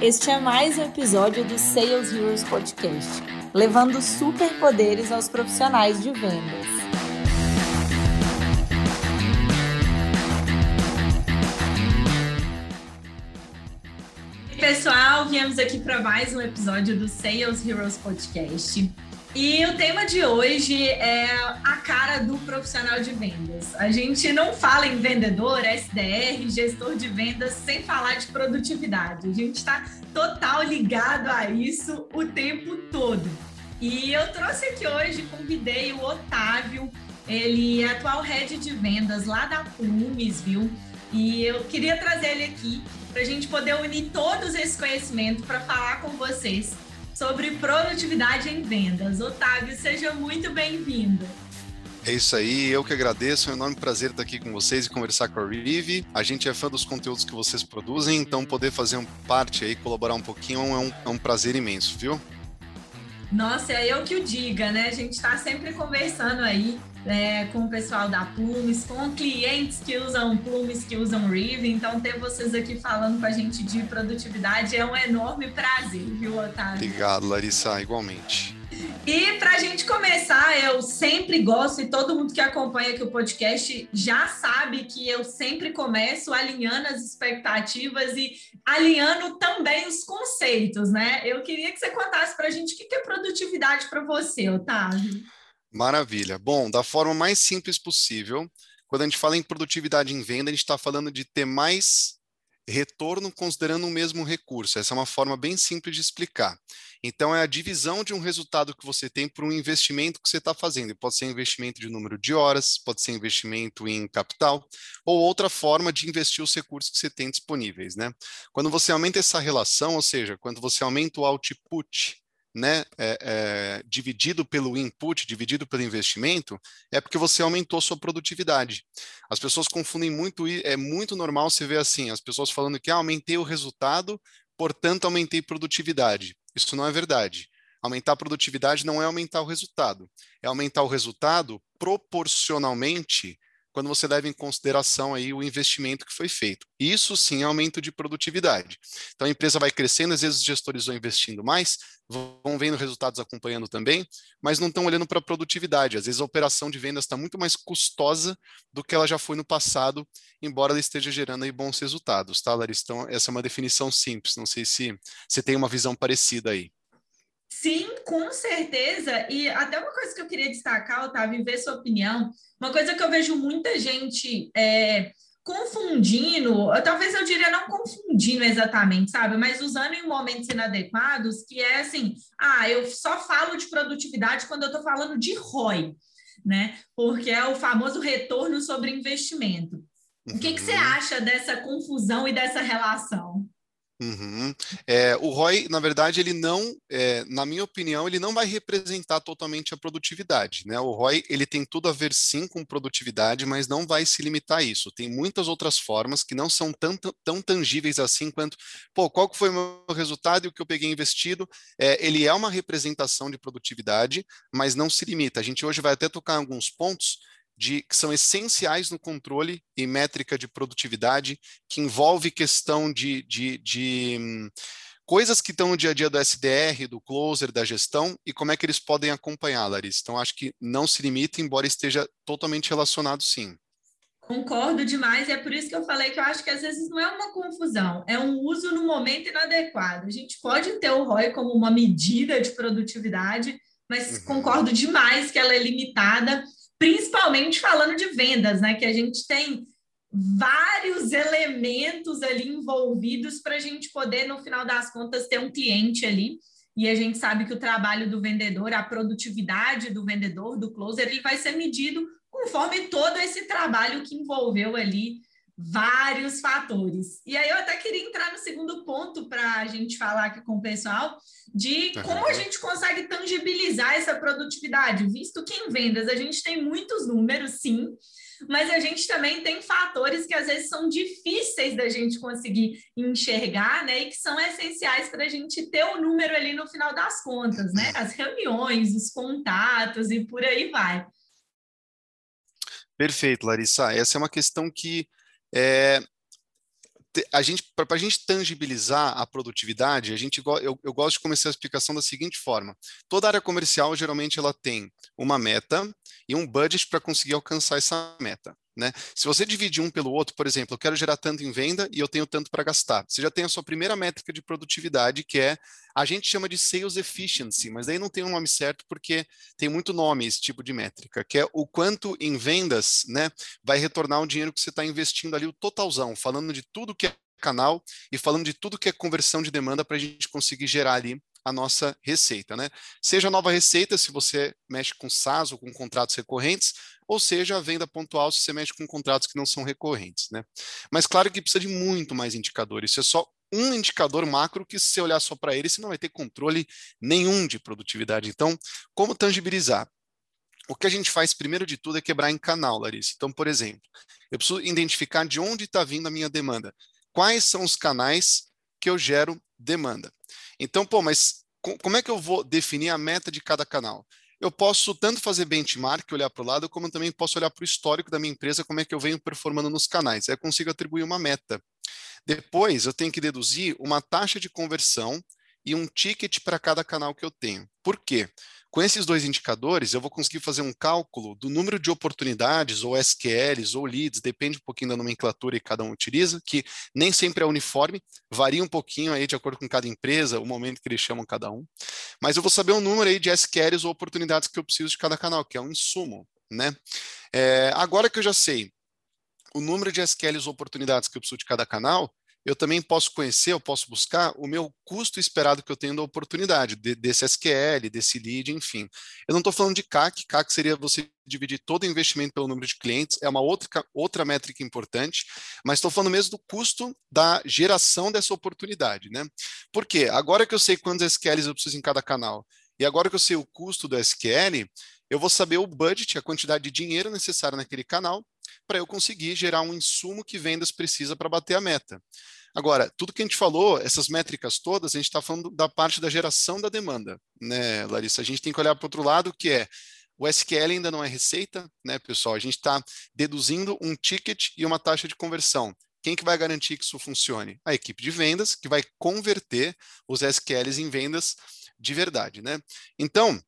Este é mais um episódio do Sales Heroes Podcast, levando superpoderes aos profissionais de vendas. Pessoal, viemos aqui para mais um episódio do Sales Heroes Podcast. E o tema de hoje é a cara do profissional de vendas. A gente não fala em vendedor, SDR, gestor de vendas, sem falar de produtividade. A gente está total ligado a isso o tempo todo. E eu trouxe aqui hoje, convidei o Otávio, ele é atual head de vendas lá da Plumes, viu? E eu queria trazer ele aqui para a gente poder unir todos esse conhecimento para falar com vocês sobre produtividade em vendas. Otávio, seja muito bem-vindo. É isso aí, eu que agradeço, é um enorme prazer estar aqui com vocês e conversar com a Rive. A gente é fã dos conteúdos que vocês produzem, então poder fazer parte aí, colaborar um pouquinho é um, é um prazer imenso, viu? Nossa, é eu que o diga, né? A gente está sempre conversando aí é, com o pessoal da Plumes, com clientes que usam Plumes, que usam Rive. Então, ter vocês aqui falando com a gente de produtividade é um enorme prazer, viu, Otávio? Obrigado, Larissa, igualmente. E para a gente começar, eu sempre gosto, e todo mundo que acompanha aqui o podcast já sabe que eu sempre começo alinhando as expectativas e alinhando também os conceitos, né? Eu queria que você contasse para a gente o que é produtividade para você, Otávio. Maravilha. Bom, da forma mais simples possível, quando a gente fala em produtividade em venda, a gente está falando de ter mais retorno considerando o mesmo recurso. Essa é uma forma bem simples de explicar. Então, é a divisão de um resultado que você tem por um investimento que você está fazendo. Pode ser investimento de número de horas, pode ser investimento em capital, ou outra forma de investir os recursos que você tem disponíveis. Né? Quando você aumenta essa relação, ou seja, quando você aumenta o output né, é, é, dividido pelo input, dividido pelo investimento, é porque você aumentou sua produtividade. As pessoas confundem muito, é muito normal você ver assim, as pessoas falando que ah, aumentei o resultado, portanto aumentei produtividade. Isso não é verdade. Aumentar a produtividade não é aumentar o resultado, é aumentar o resultado proporcionalmente quando você leva em consideração aí o investimento que foi feito. Isso sim é aumento de produtividade. Então a empresa vai crescendo, às vezes os gestores vão investindo mais, vão vendo resultados acompanhando também, mas não estão olhando para a produtividade. Às vezes a operação de vendas está muito mais custosa do que ela já foi no passado, embora ela esteja gerando aí bons resultados, tá, Larissa? Então essa é uma definição simples. Não sei se você tem uma visão parecida aí. Sim, com certeza. E até uma coisa que eu queria destacar, Otávio, e ver sua opinião, uma coisa que eu vejo muita gente é, confundindo, talvez eu diria não confundindo exatamente, sabe? Mas usando em momentos inadequados, que é assim, ah, eu só falo de produtividade quando eu estou falando de ROI, né? Porque é o famoso retorno sobre investimento. O que, que você uhum. acha dessa confusão e dessa relação? Uhum. É, o ROI, na verdade, ele não, é, na minha opinião, ele não vai representar totalmente a produtividade. Né? O ROI ele tem tudo a ver sim com produtividade, mas não vai se limitar a isso. Tem muitas outras formas que não são tão, tão tangíveis assim quanto, pô, qual que foi o meu resultado e o que eu peguei investido? É, ele é uma representação de produtividade, mas não se limita. A gente hoje vai até tocar em alguns pontos de, que são essenciais no controle e métrica de produtividade, que envolve questão de, de, de hum, coisas que estão no dia a dia do SDR, do closer, da gestão, e como é que eles podem acompanhar, Larissa. Então, acho que não se limita, embora esteja totalmente relacionado, sim. Concordo demais, e é por isso que eu falei que eu acho que às vezes não é uma confusão, é um uso no momento inadequado. A gente pode ter o ROI como uma medida de produtividade, mas uhum. concordo demais que ela é limitada principalmente falando de vendas, né? Que a gente tem vários elementos ali envolvidos para a gente poder, no final das contas, ter um cliente ali. E a gente sabe que o trabalho do vendedor, a produtividade do vendedor, do closer, ele vai ser medido conforme todo esse trabalho que envolveu ali vários fatores. E aí eu até queria entrar no segundo ponto para a gente falar aqui com o pessoal de como a gente consegue tangibilizar essa produtividade, visto que em vendas a gente tem muitos números, sim, mas a gente também tem fatores que às vezes são difíceis da gente conseguir enxergar, né? E que são essenciais para a gente ter o um número ali no final das contas, né? As reuniões, os contatos e por aí vai. Perfeito, Larissa. Essa é uma questão que é, a gente para a gente tangibilizar a produtividade, a gente eu, eu gosto de começar a explicação da seguinte forma: toda área comercial geralmente ela tem uma meta e um budget para conseguir alcançar essa meta. Né? Se você dividir um pelo outro, por exemplo, eu quero gerar tanto em venda e eu tenho tanto para gastar. Você já tem a sua primeira métrica de produtividade, que é a gente chama de sales efficiency, mas daí não tem um nome certo porque tem muito nome esse tipo de métrica, que é o quanto em vendas né, vai retornar o dinheiro que você está investindo ali, o totalzão, falando de tudo que é canal e falando de tudo que é conversão de demanda para a gente conseguir gerar ali a nossa receita, né? Seja nova receita, se você mexe com SaaS ou com contratos recorrentes, ou seja, a venda pontual se você mexe com contratos que não são recorrentes, né? Mas claro que precisa de muito mais indicadores. Isso é só um indicador macro que se você olhar só para ele, você não vai ter controle nenhum de produtividade. Então, como tangibilizar? O que a gente faz primeiro de tudo é quebrar em canal, Larissa. Então, por exemplo, eu preciso identificar de onde está vindo a minha demanda. Quais são os canais que eu gero demanda? Então, pô, mas como é que eu vou definir a meta de cada canal? Eu posso tanto fazer benchmark, olhar para o lado, como também posso olhar para o histórico da minha empresa, como é que eu venho performando nos canais. Aí eu consigo atribuir uma meta. Depois, eu tenho que deduzir uma taxa de conversão e um ticket para cada canal que eu tenho. Por quê? Com esses dois indicadores, eu vou conseguir fazer um cálculo do número de oportunidades, ou SQLs, ou leads, depende um pouquinho da nomenclatura que cada um utiliza, que nem sempre é uniforme, varia um pouquinho aí de acordo com cada empresa, o momento que eles chamam cada um. Mas eu vou saber o número aí de SQLs ou oportunidades que eu preciso de cada canal, que é um insumo, né? É, agora que eu já sei o número de SQLs ou oportunidades que eu preciso de cada canal, eu também posso conhecer, eu posso buscar o meu custo esperado que eu tenho da oportunidade, de, desse SQL, desse lead, enfim. Eu não estou falando de CAC, CAC seria você dividir todo o investimento pelo número de clientes, é uma outra, outra métrica importante, mas estou falando mesmo do custo da geração dessa oportunidade, né? Por quê? Agora que eu sei quantos SQLs eu preciso em cada canal, e agora que eu sei o custo do SQL, eu vou saber o budget, a quantidade de dinheiro necessária naquele canal, para eu conseguir gerar um insumo que vendas precisa para bater a meta. Agora, tudo que a gente falou, essas métricas todas, a gente está falando da parte da geração da demanda, né, Larissa? A gente tem que olhar para outro lado, que é o SQL ainda não é receita, né, pessoal? A gente está deduzindo um ticket e uma taxa de conversão. Quem que vai garantir que isso funcione? A equipe de vendas, que vai converter os SQLs em vendas de verdade, né? Então,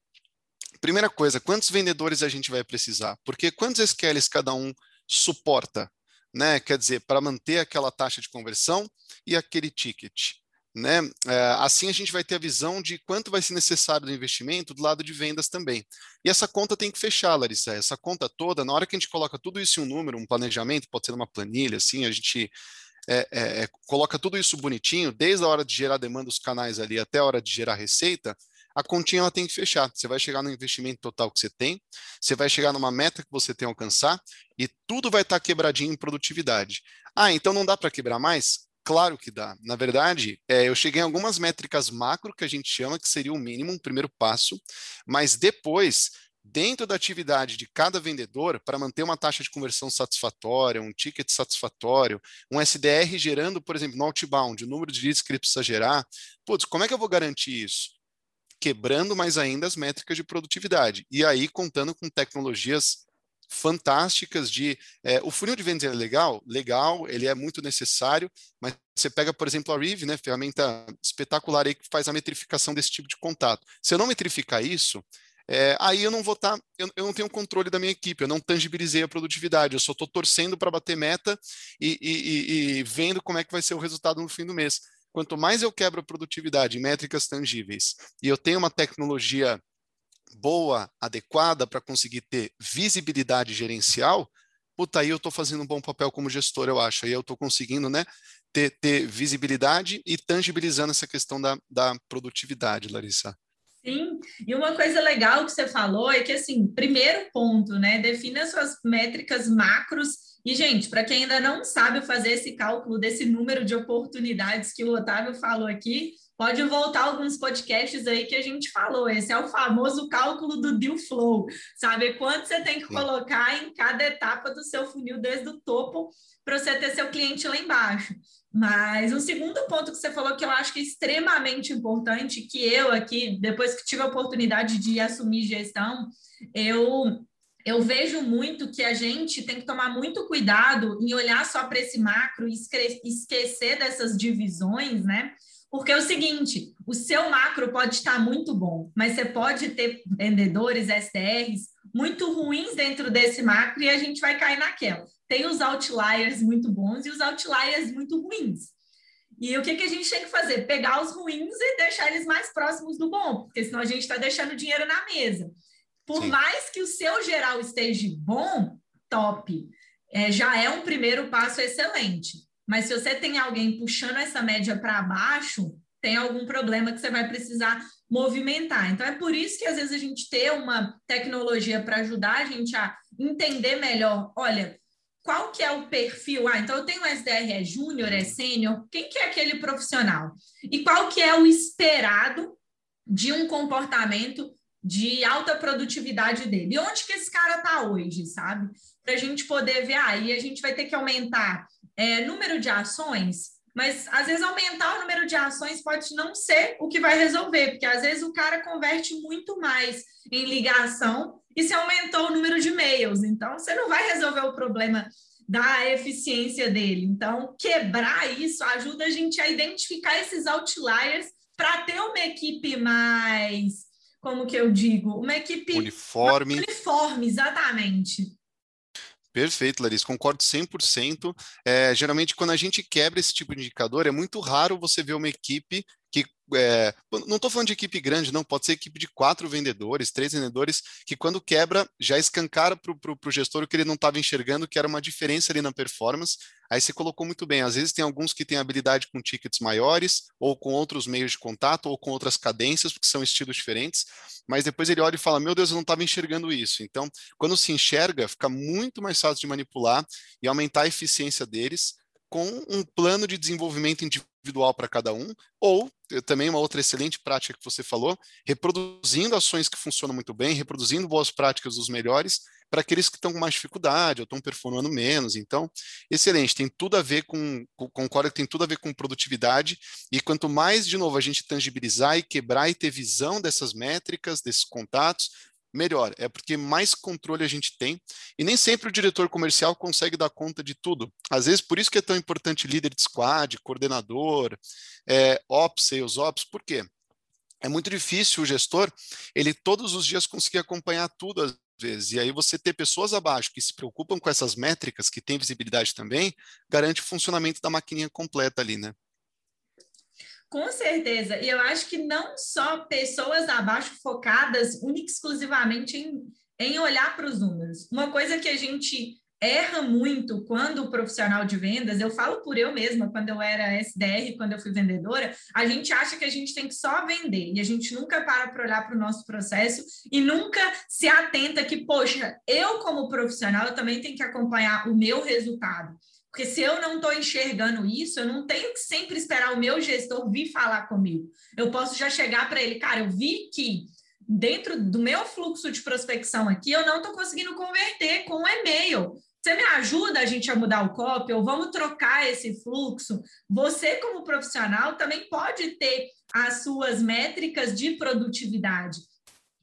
primeira coisa, quantos vendedores a gente vai precisar? Porque quantos SQLs cada um suporta? né? Quer dizer, para manter aquela taxa de conversão e aquele ticket. Né? É, assim a gente vai ter a visão de quanto vai ser necessário do investimento do lado de vendas também. E essa conta tem que fechar, Larissa. Essa conta toda, na hora que a gente coloca tudo isso em um número, um planejamento, pode ser uma planilha, assim, a gente é, é, é coloca tudo isso bonitinho, desde a hora de gerar demanda dos canais ali até a hora de gerar receita, a continha ela tem que fechar. Você vai chegar no investimento total que você tem, você vai chegar numa meta que você tem que alcançar e tudo vai estar quebradinho em produtividade. Ah, então não dá para quebrar mais? Claro que dá. Na verdade, é, eu cheguei em algumas métricas macro que a gente chama que seria o mínimo, um primeiro passo, mas depois dentro da atividade de cada vendedor para manter uma taxa de conversão satisfatória, um ticket satisfatório, um SDR gerando, por exemplo, no outbound, o número de leads que ele precisa gerar. Putz, como é que eu vou garantir isso? Quebrando mais ainda as métricas de produtividade. E aí, contando com tecnologias fantásticas de é, o funil de vendas é legal, legal, ele é muito necessário, mas você pega, por exemplo, a Rive, né, ferramenta espetacular aí que faz a metrificação desse tipo de contato. Se eu não metrificar isso, é, aí eu não vou estar, tá, eu, eu, não tenho controle da minha equipe, eu não tangibilizei a produtividade, eu só estou torcendo para bater meta e, e, e, e vendo como é que vai ser o resultado no fim do mês. Quanto mais eu quebro a produtividade em métricas tangíveis e eu tenho uma tecnologia boa, adequada para conseguir ter visibilidade gerencial, puta, aí eu estou fazendo um bom papel como gestor, eu acho. Aí eu estou conseguindo né, ter, ter, visibilidade e tangibilizando essa questão da, da produtividade, Larissa. Sim, e uma coisa legal que você falou é que, assim, primeiro ponto, né? Defina suas métricas macros e, gente, para quem ainda não sabe fazer esse cálculo desse número de oportunidades que o Otávio falou aqui, pode voltar alguns podcasts aí que a gente falou. Esse é o famoso cálculo do deal flow, sabe? Quanto você tem que colocar em cada etapa do seu funil, desde o topo, para você ter seu cliente lá embaixo. Mas um segundo ponto que você falou que eu acho que é extremamente importante, que eu aqui, depois que tive a oportunidade de assumir gestão, eu eu vejo muito que a gente tem que tomar muito cuidado em olhar só para esse macro e esquecer dessas divisões, né? Porque é o seguinte, o seu macro pode estar muito bom, mas você pode ter vendedores, SDRs, muito ruins dentro desse macro e a gente vai cair naquela. Tem os outliers muito bons e os outliers muito ruins. E o que, que a gente tem que fazer? Pegar os ruins e deixar eles mais próximos do bom, porque senão a gente está deixando dinheiro na mesa. Por Sim. mais que o seu geral esteja bom, top. É, já é um primeiro passo excelente. Mas se você tem alguém puxando essa média para baixo, tem algum problema que você vai precisar movimentar. Então, é por isso que às vezes a gente tem uma tecnologia para ajudar a gente a entender melhor. Olha, qual que é o perfil? Ah, então eu tenho SDR é júnior, é sênior, quem que é aquele profissional? E qual que é o esperado de um comportamento de alta produtividade dele? E onde que esse cara está hoje, sabe? Para a gente poder ver, aí ah, a gente vai ter que aumentar é, número de ações, mas às vezes aumentar o número de ações pode não ser o que vai resolver, porque às vezes o cara converte muito mais em ligação e se aumentou o número de e-mails. Então, você não vai resolver o problema da eficiência dele. Então, quebrar isso ajuda a gente a identificar esses outliers para ter uma equipe mais, como que eu digo, uma equipe uniforme. Uniforme, exatamente. Perfeito, Larissa, concordo 100%. É, geralmente, quando a gente quebra esse tipo de indicador, é muito raro você ver uma equipe é, não estou falando de equipe grande, não, pode ser equipe de quatro vendedores, três vendedores, que quando quebra, já escancara para o gestor o que ele não estava enxergando, que era uma diferença ali na performance. Aí você colocou muito bem, às vezes tem alguns que têm habilidade com tickets maiores, ou com outros meios de contato, ou com outras cadências, porque são estilos diferentes, mas depois ele olha e fala, meu Deus, eu não estava enxergando isso. Então, quando se enxerga, fica muito mais fácil de manipular e aumentar a eficiência deles, com um plano de desenvolvimento individual para cada um, ou também uma outra excelente prática que você falou, reproduzindo ações que funcionam muito bem, reproduzindo boas práticas dos melhores para aqueles que estão com mais dificuldade ou estão performando menos. Então, excelente, tem tudo a ver com, concordo que tem tudo a ver com produtividade, e quanto mais, de novo, a gente tangibilizar e quebrar e ter visão dessas métricas, desses contatos, melhor. É porque mais controle a gente tem e nem sempre o diretor comercial consegue dar conta de tudo. Às vezes, por isso que é tão importante líder de squad, coordenador, é, ops, sales ops. Por quê? É muito difícil o gestor, ele todos os dias conseguir acompanhar tudo às vezes. E aí você ter pessoas abaixo que se preocupam com essas métricas, que têm visibilidade também, garante o funcionamento da maquininha completa ali, né? Com certeza. E eu acho que não só pessoas abaixo focadas única exclusivamente em, em olhar para os números. Uma coisa que a gente erra muito quando o profissional de vendas, eu falo por eu mesma, quando eu era SDR, quando eu fui vendedora, a gente acha que a gente tem que só vender e a gente nunca para para olhar para o nosso processo e nunca se atenta que, poxa, eu como profissional eu também tenho que acompanhar o meu resultado. Porque se eu não estou enxergando isso, eu não tenho que sempre esperar o meu gestor vir falar comigo. Eu posso já chegar para ele, cara, eu vi que dentro do meu fluxo de prospecção aqui, eu não estou conseguindo converter com o e-mail. Você me ajuda a gente a mudar o copy ou vamos trocar esse fluxo? Você, como profissional, também pode ter as suas métricas de produtividade.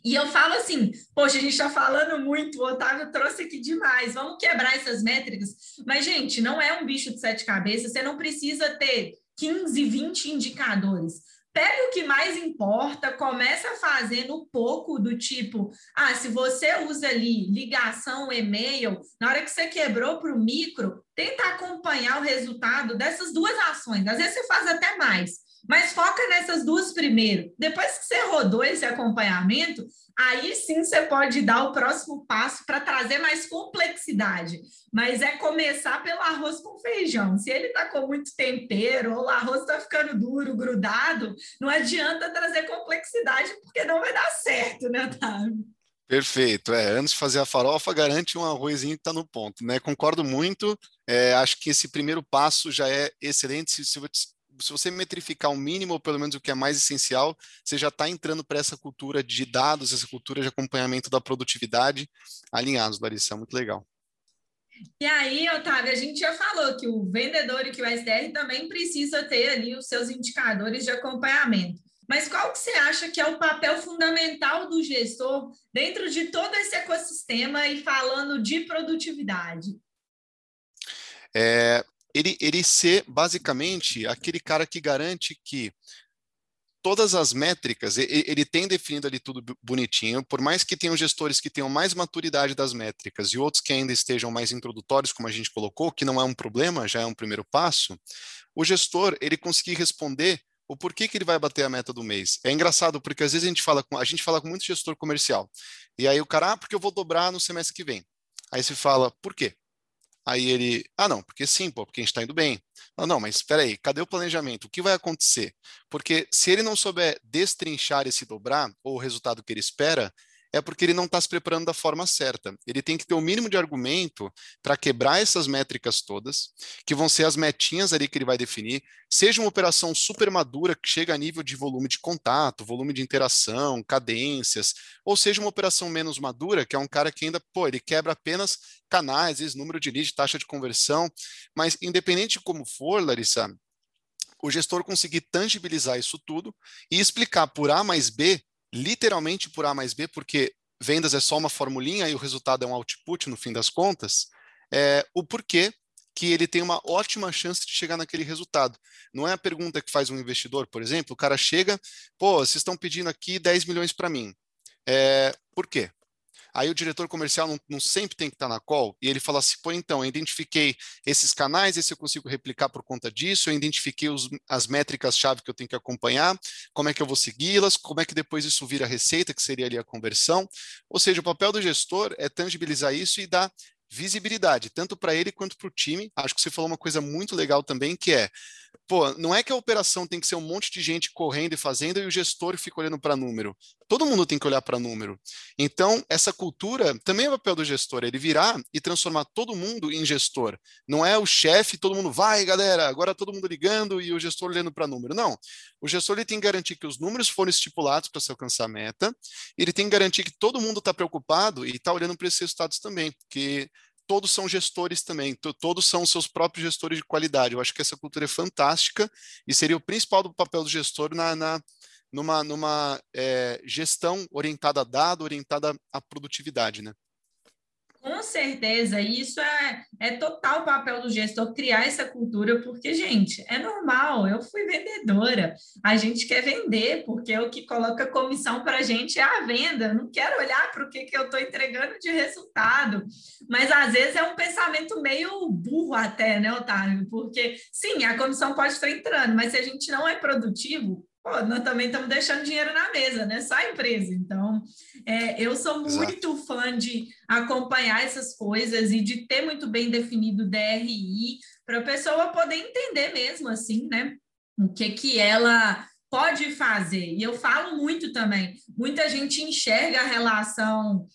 E eu falo assim, poxa, a gente está falando muito, o Otávio trouxe aqui demais, vamos quebrar essas métricas. Mas, gente, não é um bicho de sete cabeças, você não precisa ter 15, 20 indicadores. Pega o que mais importa, começa fazendo pouco do tipo, ah, se você usa ali ligação, e-mail, na hora que você quebrou para o micro, tenta acompanhar o resultado dessas duas ações. Às vezes você faz até mais, mas foca nessas duas primeiro. Depois que você rodou esse acompanhamento, aí sim você pode dar o próximo passo para trazer mais complexidade. Mas é começar pelo arroz com feijão. Se ele está com muito tempero ou o arroz está ficando duro, grudado, não adianta trazer complexidade, porque não vai dar certo, né, Otávio? Perfeito. É, antes de fazer a farofa, garante um arrozinho que está no ponto, né? Concordo muito. É, acho que esse primeiro passo já é excelente. Se, se, se você metrificar o mínimo, ou pelo menos o que é mais essencial, você já está entrando para essa cultura de dados, essa cultura de acompanhamento da produtividade alinhados, Larissa, é muito legal. E aí, Otávio, a gente já falou que o vendedor e que o SDR também precisa ter ali os seus indicadores de acompanhamento. mas qual que você acha que é o papel fundamental do gestor dentro de todo esse ecossistema e falando de produtividade? É, ele, ele ser basicamente aquele cara que garante que todas as métricas, ele tem definido ali tudo bonitinho, por mais que tenham gestores que tenham mais maturidade das métricas e outros que ainda estejam mais introdutórios, como a gente colocou, que não é um problema, já é um primeiro passo, o gestor, ele conseguir responder o porquê que ele vai bater a meta do mês. É engraçado, porque às vezes a gente fala com, a gente fala com muito gestor comercial, e aí o cara, ah, porque eu vou dobrar no semestre que vem. Aí você fala, por quê? Aí ele, ah, não, porque sim, pô, porque a gente está indo bem. Não, não, mas espera aí, cadê o planejamento? O que vai acontecer? Porque se ele não souber destrinchar esse dobrar, ou o resultado que ele espera, é porque ele não está se preparando da forma certa. Ele tem que ter o mínimo de argumento para quebrar essas métricas todas, que vão ser as metinhas ali que ele vai definir, seja uma operação super madura que chega a nível de volume de contato, volume de interação, cadências, ou seja uma operação menos madura, que é um cara que ainda, pô, ele quebra apenas canais, vezes número de lead, taxa de conversão, mas independente de como for, Larissa, o gestor conseguir tangibilizar isso tudo e explicar por A mais B literalmente por A mais B, porque vendas é só uma formulinha e o resultado é um output no fim das contas, é, o porquê que ele tem uma ótima chance de chegar naquele resultado. Não é a pergunta que faz um investidor, por exemplo, o cara chega, pô, vocês estão pedindo aqui 10 milhões para mim. É, por quê? Aí o diretor comercial não, não, sempre tem que estar na call, e ele fala assim, pô, então, eu identifiquei esses canais, esse eu consigo replicar por conta disso, eu identifiquei os, as métricas-chave que eu tenho que acompanhar, como é que eu vou segui-las, como é que depois isso vira receita, que seria ali a conversão. Ou seja, o papel do gestor é tangibilizar isso e dar visibilidade, tanto para ele quanto para o time. Acho que você falou uma coisa muito legal também, que é, pô, não é que a operação tem que ser um monte de gente correndo e fazendo e o gestor fica olhando para número. Todo mundo tem que olhar para número. Então, essa cultura também é o papel do gestor, ele virar e transformar todo mundo em gestor. Não é o chefe, todo mundo vai, galera, agora todo mundo ligando e o gestor olhando para número. Não. O gestor ele tem que garantir que os números foram estipulados para se alcançar a meta, ele tem que garantir que todo mundo está preocupado e está olhando para esses resultados também, que todos são gestores também, todos são seus próprios gestores de qualidade. Eu acho que essa cultura é fantástica e seria o principal do papel do gestor na, na numa, numa é, gestão orientada a dado, orientada à produtividade, né? Com certeza, isso é, é total papel do gestor criar essa cultura, porque, gente, é normal, eu fui vendedora, a gente quer vender, porque o que coloca comissão para a gente é a venda, não quero olhar para o que, que eu estou entregando de resultado, mas às vezes é um pensamento meio burro até, né, Otávio? Porque, sim, a comissão pode estar entrando, mas se a gente não é produtivo, pô, nós também estamos deixando dinheiro na mesa, né? Só a empresa. Então, é, eu sou muito Exato. fã de acompanhar essas coisas e de ter muito bem definido o DRI para a pessoa poder entender mesmo, assim, né? O que que ela pode fazer. E eu falo muito também. Muita gente enxerga a relação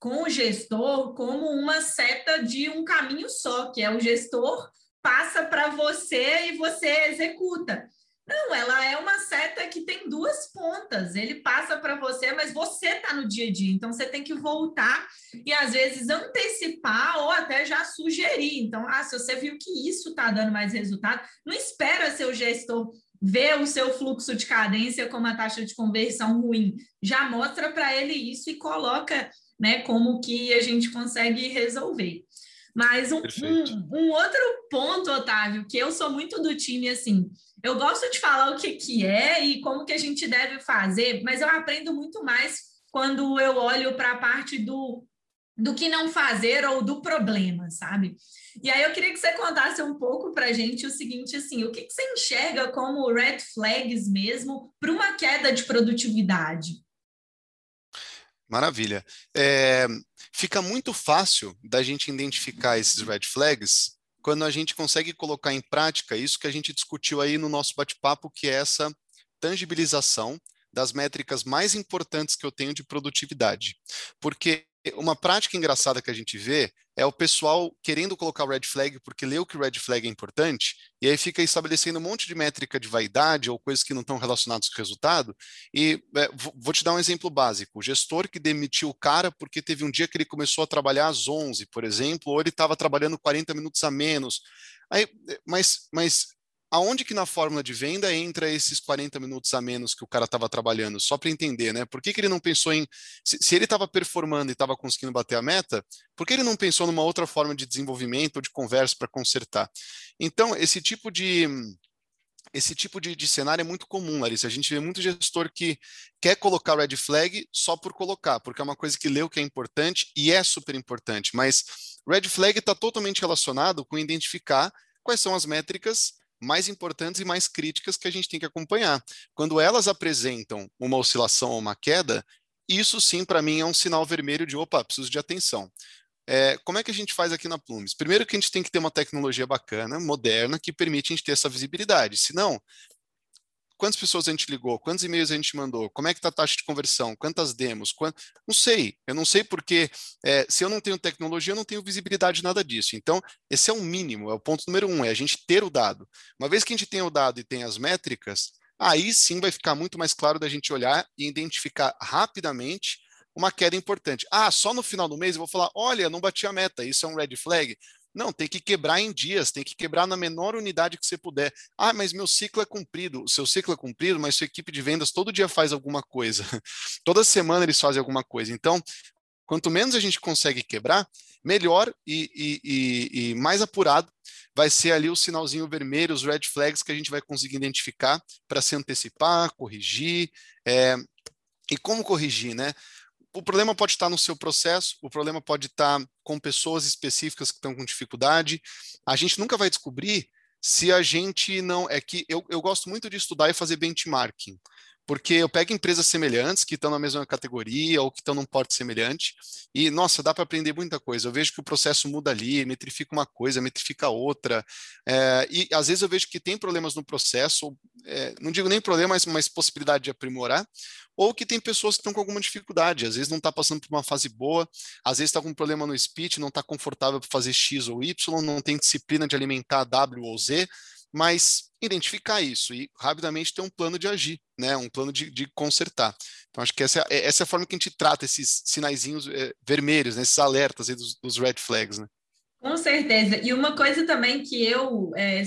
com o gestor como uma seta de um caminho só, que é o gestor passa para você e você executa. Não, ela é uma seta que tem duas pontas. Ele passa para você, mas você está no dia a dia. Então você tem que voltar e às vezes antecipar ou até já sugerir. Então, ah, se você viu que isso está dando mais resultado, não espera seu gestor ver o seu fluxo de cadência com uma taxa de conversão ruim. Já mostra para ele isso e coloca, né, como que a gente consegue resolver. Mas um, um, um outro ponto, Otávio, que eu sou muito do time assim eu gosto de falar o que, que é e como que a gente deve fazer, mas eu aprendo muito mais quando eu olho para a parte do, do que não fazer ou do problema, sabe? E aí eu queria que você contasse um pouco para a gente o seguinte, assim, o que, que você enxerga como red flags mesmo para uma queda de produtividade? Maravilha. É, fica muito fácil da gente identificar esses red flags quando a gente consegue colocar em prática isso que a gente discutiu aí no nosso bate-papo, que é essa tangibilização das métricas mais importantes que eu tenho de produtividade. Porque uma prática engraçada que a gente vê é o pessoal querendo colocar o red flag porque leu que o red flag é importante, e aí fica estabelecendo um monte de métrica de vaidade ou coisas que não estão relacionadas com o resultado. E é, vou te dar um exemplo básico: o gestor que demitiu o cara porque teve um dia que ele começou a trabalhar às 11, por exemplo, ou ele estava trabalhando 40 minutos a menos. Aí, mas, mas aonde que na fórmula de venda entra esses 40 minutos a menos que o cara estava trabalhando? Só para entender, né? Por que, que ele não pensou em. Se, se ele estava performando e estava conseguindo bater a meta, por que ele não pensou numa outra forma de desenvolvimento ou de conversa para consertar? Então, esse tipo de esse tipo de, de, cenário é muito comum, Larissa. A gente vê muito gestor que quer colocar red flag só por colocar, porque é uma coisa que leu que é importante e é super importante. Mas red flag está totalmente relacionado com identificar quais são as métricas mais importantes e mais críticas que a gente tem que acompanhar. Quando elas apresentam uma oscilação ou uma queda, isso sim, para mim, é um sinal vermelho de opa, preciso de atenção. É, como é que a gente faz aqui na Plumes? Primeiro que a gente tem que ter uma tecnologia bacana, moderna, que permite a gente ter essa visibilidade. Senão, quantas pessoas a gente ligou, quantos e-mails a gente mandou, como é que está a taxa de conversão, quantas demos, quant... não sei, eu não sei porque é, se eu não tenho tecnologia, eu não tenho visibilidade de nada disso. Então, esse é o mínimo, é o ponto número um, é a gente ter o dado. Uma vez que a gente tem o dado e tem as métricas, aí sim vai ficar muito mais claro da gente olhar e identificar rapidamente uma queda importante. Ah, só no final do mês eu vou falar, olha, não bati a meta, isso é um red flag. Não, tem que quebrar em dias, tem que quebrar na menor unidade que você puder. Ah, mas meu ciclo é cumprido. O seu ciclo é cumprido, mas sua equipe de vendas todo dia faz alguma coisa. Toda semana eles fazem alguma coisa. Então, quanto menos a gente consegue quebrar, melhor e, e, e, e mais apurado vai ser ali o sinalzinho vermelho, os red flags que a gente vai conseguir identificar para se antecipar, corrigir. É, e como corrigir, né? O problema pode estar no seu processo, o problema pode estar com pessoas específicas que estão com dificuldade. A gente nunca vai descobrir se a gente não. É que eu, eu gosto muito de estudar e fazer benchmarking porque eu pego empresas semelhantes que estão na mesma categoria ou que estão num porte semelhante e, nossa, dá para aprender muita coisa. Eu vejo que o processo muda ali, metrifica uma coisa, metrifica outra, é, e às vezes eu vejo que tem problemas no processo, é, não digo nem problema, mas, mas possibilidade de aprimorar, ou que tem pessoas que estão com alguma dificuldade, às vezes não está passando por uma fase boa, às vezes está com um problema no speech, não está confortável para fazer X ou Y, não tem disciplina de alimentar W ou Z, mas identificar isso e rapidamente ter um plano de agir, né? um plano de, de consertar. Então, acho que essa é, essa é a forma que a gente trata esses sinaizinhos é, vermelhos, né? esses alertas dos, dos, red flags. Né? Com certeza. E uma coisa também que eu é,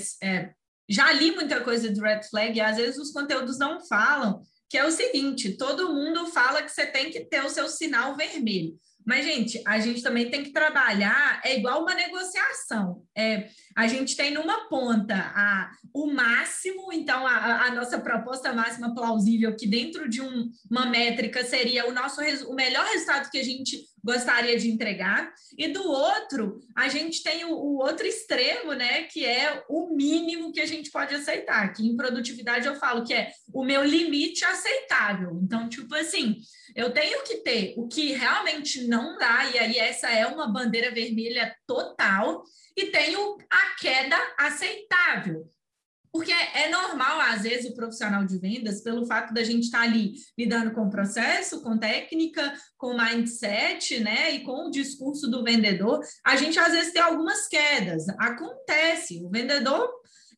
já li muita coisa de red flag, e às vezes os conteúdos não falam, que é o seguinte: todo mundo fala que você tem que ter o seu sinal vermelho. Mas, gente, a gente também tem que trabalhar, é igual uma negociação. É, a gente tem numa ponta a, o máximo, então a, a nossa proposta máxima plausível, que dentro de um, uma métrica seria o nosso o melhor resultado que a gente gostaria de entregar, e do outro, a gente tem o, o, outro extremo, né, que é o mínimo que a gente pode aceitar, que em produtividade eu falo que é o meu limite aceitável. Então, tipo assim, eu tenho que ter o que realmente não dá, e aí essa é uma bandeira vermelha total, e tenho a queda aceitável. Porque é normal, às vezes, o profissional de vendas, pelo fato da gente estar tá ali lidando com o processo, com técnica, com mindset, né, e com o discurso do vendedor, a gente às vezes tem algumas quedas. Acontece, o vendedor,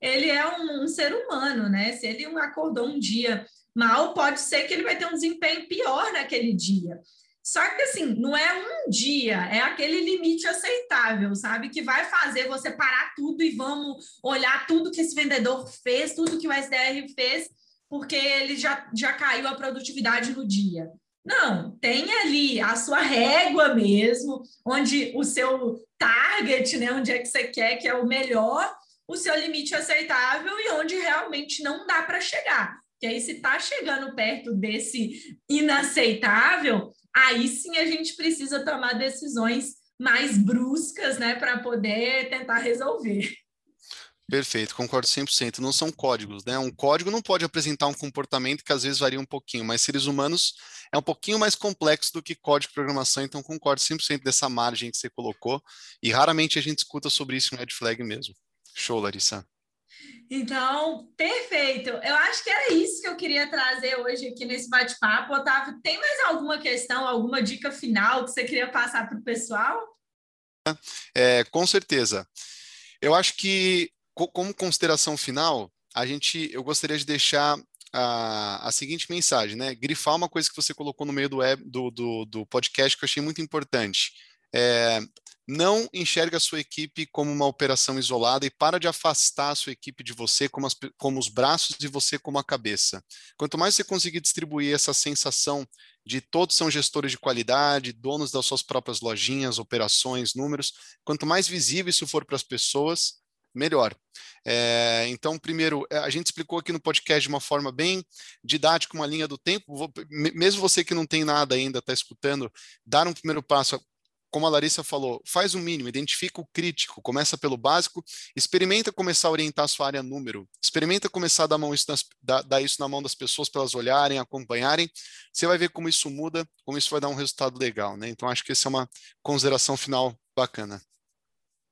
ele é um, um ser humano, né? Se ele acordou um dia mal, pode ser que ele vai ter um desempenho pior naquele dia. Só que assim, não é um dia, é aquele limite aceitável, sabe? Que vai fazer você parar tudo e vamos olhar tudo que esse vendedor fez, tudo que o SDR fez, porque ele já, já caiu a produtividade no dia. Não, tem ali a sua régua mesmo, onde o seu target, né, onde é que você quer que é o melhor, o seu limite aceitável e onde realmente não dá para chegar. Que aí, se está chegando perto desse inaceitável, aí sim a gente precisa tomar decisões mais bruscas, né, para poder tentar resolver. Perfeito, concordo 100%. Não são códigos, né? Um código não pode apresentar um comportamento que às vezes varia um pouquinho, mas seres humanos é um pouquinho mais complexo do que código de programação, então concordo 100% dessa margem que você colocou e raramente a gente escuta sobre isso em Red Flag mesmo. Show, Larissa. Então, perfeito. Eu acho que era isso que eu queria trazer hoje aqui nesse bate-papo. Otávio, tem mais alguma questão, alguma dica final que você queria passar para o pessoal? É, com certeza. Eu acho que, como consideração final, a gente, eu gostaria de deixar a, a seguinte mensagem, né? Grifar uma coisa que você colocou no meio do, web, do, do, do podcast que eu achei muito importante. É, não enxerga a sua equipe como uma operação isolada e para de afastar a sua equipe de você como, as, como os braços e você como a cabeça. Quanto mais você conseguir distribuir essa sensação de todos são gestores de qualidade, donos das suas próprias lojinhas, operações, números, quanto mais visível isso for para as pessoas, melhor. É, então, primeiro, é, a gente explicou aqui no podcast de uma forma bem didática, uma linha do tempo. Vou, mesmo você que não tem nada ainda, está escutando, dar um primeiro passo como a Larissa falou, faz o mínimo, identifica o crítico, começa pelo básico, experimenta começar a orientar a sua área número, experimenta começar a dar, mão isso nas, dar, dar isso na mão das pessoas para elas olharem, acompanharem, você vai ver como isso muda, como isso vai dar um resultado legal, né? Então acho que essa é uma consideração final bacana.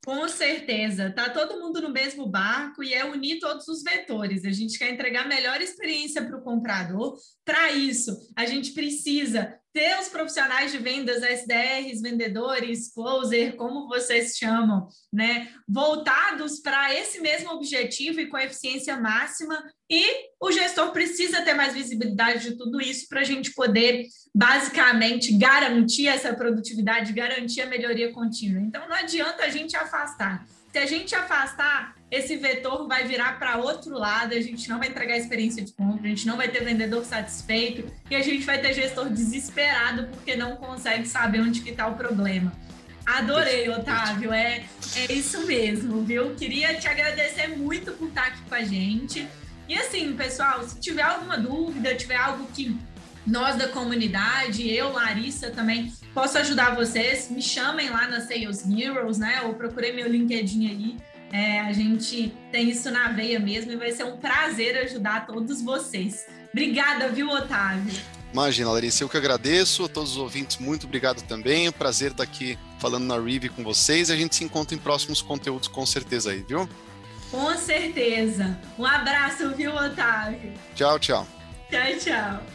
Com certeza, tá todo mundo no mesmo barco e é unir todos os vetores. A gente quer entregar a melhor experiência para o comprador. Para isso, a gente precisa ter os profissionais de vendas, SDRs, vendedores, closer, como vocês chamam, né, voltados para esse mesmo objetivo e com eficiência máxima. E o gestor precisa ter mais visibilidade de tudo isso para a gente poder, basicamente, garantir essa produtividade, garantir a melhoria contínua. Então, não adianta a gente afastar. Se a gente afastar, esse vetor vai virar para outro lado, a gente não vai entregar experiência de compra, a gente não vai ter vendedor satisfeito e a gente vai ter gestor desesperado porque não consegue saber onde que está o problema. Adorei, Otávio, é, é isso mesmo, viu? Queria te agradecer muito por estar aqui com a gente. E assim, pessoal, se tiver alguma dúvida, tiver algo que nós da comunidade, eu, Larissa, também posso ajudar vocês, me chamem lá na Sales Heroes, né? Ou procurei meu LinkedIn aí é, a gente tem isso na veia mesmo e vai ser um prazer ajudar todos vocês. Obrigada, viu, Otávio? Imagina, Larissa, eu que agradeço, a todos os ouvintes, muito obrigado também. É um prazer estar aqui falando na Rive com vocês. A gente se encontra em próximos conteúdos com certeza aí, viu? Com certeza. Um abraço, viu, Otávio? Tchau, tchau. Tchau, tchau.